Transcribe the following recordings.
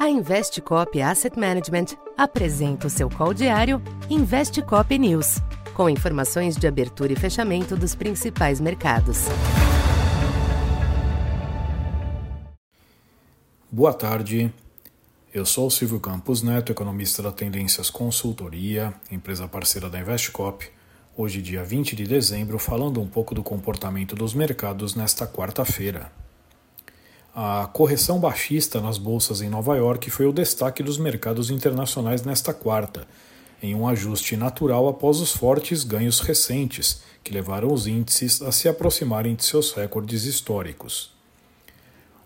A Investcop Asset Management apresenta o seu call diário Investcop News, com informações de abertura e fechamento dos principais mercados. Boa tarde. Eu sou o Silvio Campos Neto, economista da Tendências Consultoria, empresa parceira da Investcop. Hoje, dia 20 de dezembro, falando um pouco do comportamento dos mercados nesta quarta-feira. A correção baixista nas bolsas em Nova York foi o destaque dos mercados internacionais nesta quarta, em um ajuste natural após os fortes ganhos recentes, que levaram os índices a se aproximarem de seus recordes históricos.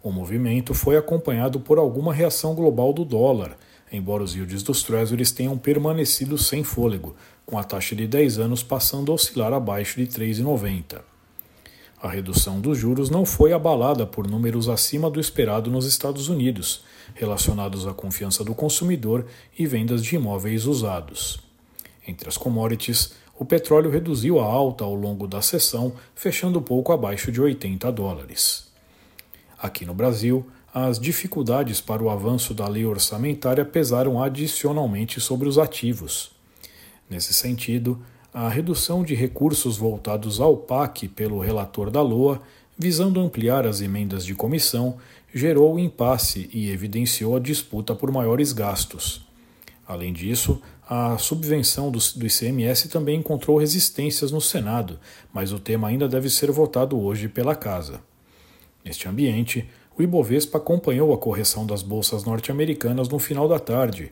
O movimento foi acompanhado por alguma reação global do dólar, embora os yields dos Treasuries tenham permanecido sem fôlego, com a taxa de 10 anos passando a oscilar abaixo de 3,90. A redução dos juros não foi abalada por números acima do esperado nos Estados Unidos, relacionados à confiança do consumidor e vendas de imóveis usados. Entre as commodities, o petróleo reduziu a alta ao longo da sessão, fechando pouco abaixo de 80 dólares. Aqui no Brasil, as dificuldades para o avanço da lei orçamentária pesaram adicionalmente sobre os ativos. Nesse sentido, a redução de recursos voltados ao PAC pelo relator da LOA, visando ampliar as emendas de comissão, gerou impasse e evidenciou a disputa por maiores gastos. Além disso, a subvenção do, ICMS também encontrou resistências no Senado, mas o tema ainda deve ser votado hoje pela Casa. Neste ambiente, o Ibovespa acompanhou a correção das bolsas norte-americanas no final da tarde,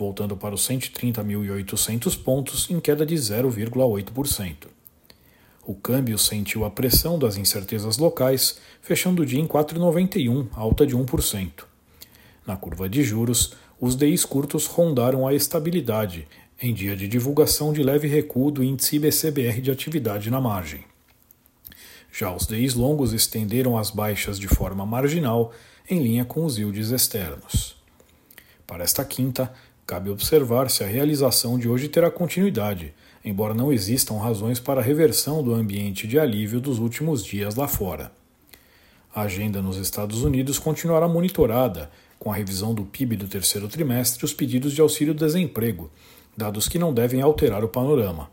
voltando para os 130.800 pontos, em queda de 0,8%. O câmbio sentiu a pressão das incertezas locais, fechando o dia em 4,91, alta de 1%. Na curva de juros, os DIs curtos rondaram a estabilidade, em dia de divulgação de leve recuo do índice IBCBR de atividade na margem. Já os DIs longos estenderam as baixas de forma marginal, em linha com os yields externos. Para esta quinta, Cabe observar se a realização de hoje terá continuidade, embora não existam razões para a reversão do ambiente de alívio dos últimos dias lá fora. A agenda nos Estados Unidos continuará monitorada, com a revisão do PIB do terceiro trimestre e os pedidos de auxílio-desemprego, dados que não devem alterar o panorama.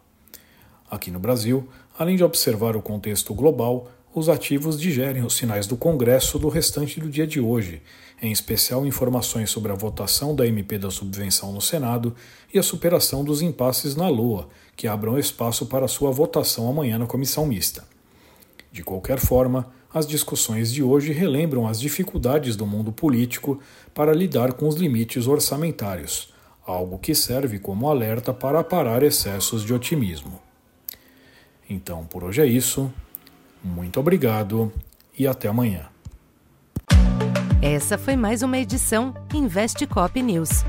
Aqui no Brasil, além de observar o contexto global, os ativos digerem os sinais do Congresso do restante do dia de hoje, em especial informações sobre a votação da MP da subvenção no Senado e a superação dos impasses na LOA, que abram espaço para sua votação amanhã na comissão mista. De qualquer forma, as discussões de hoje relembram as dificuldades do mundo político para lidar com os limites orçamentários, algo que serve como alerta para parar excessos de otimismo. Então, por hoje é isso. Muito obrigado e até amanhã. Essa foi mais uma edição Investe Cop News.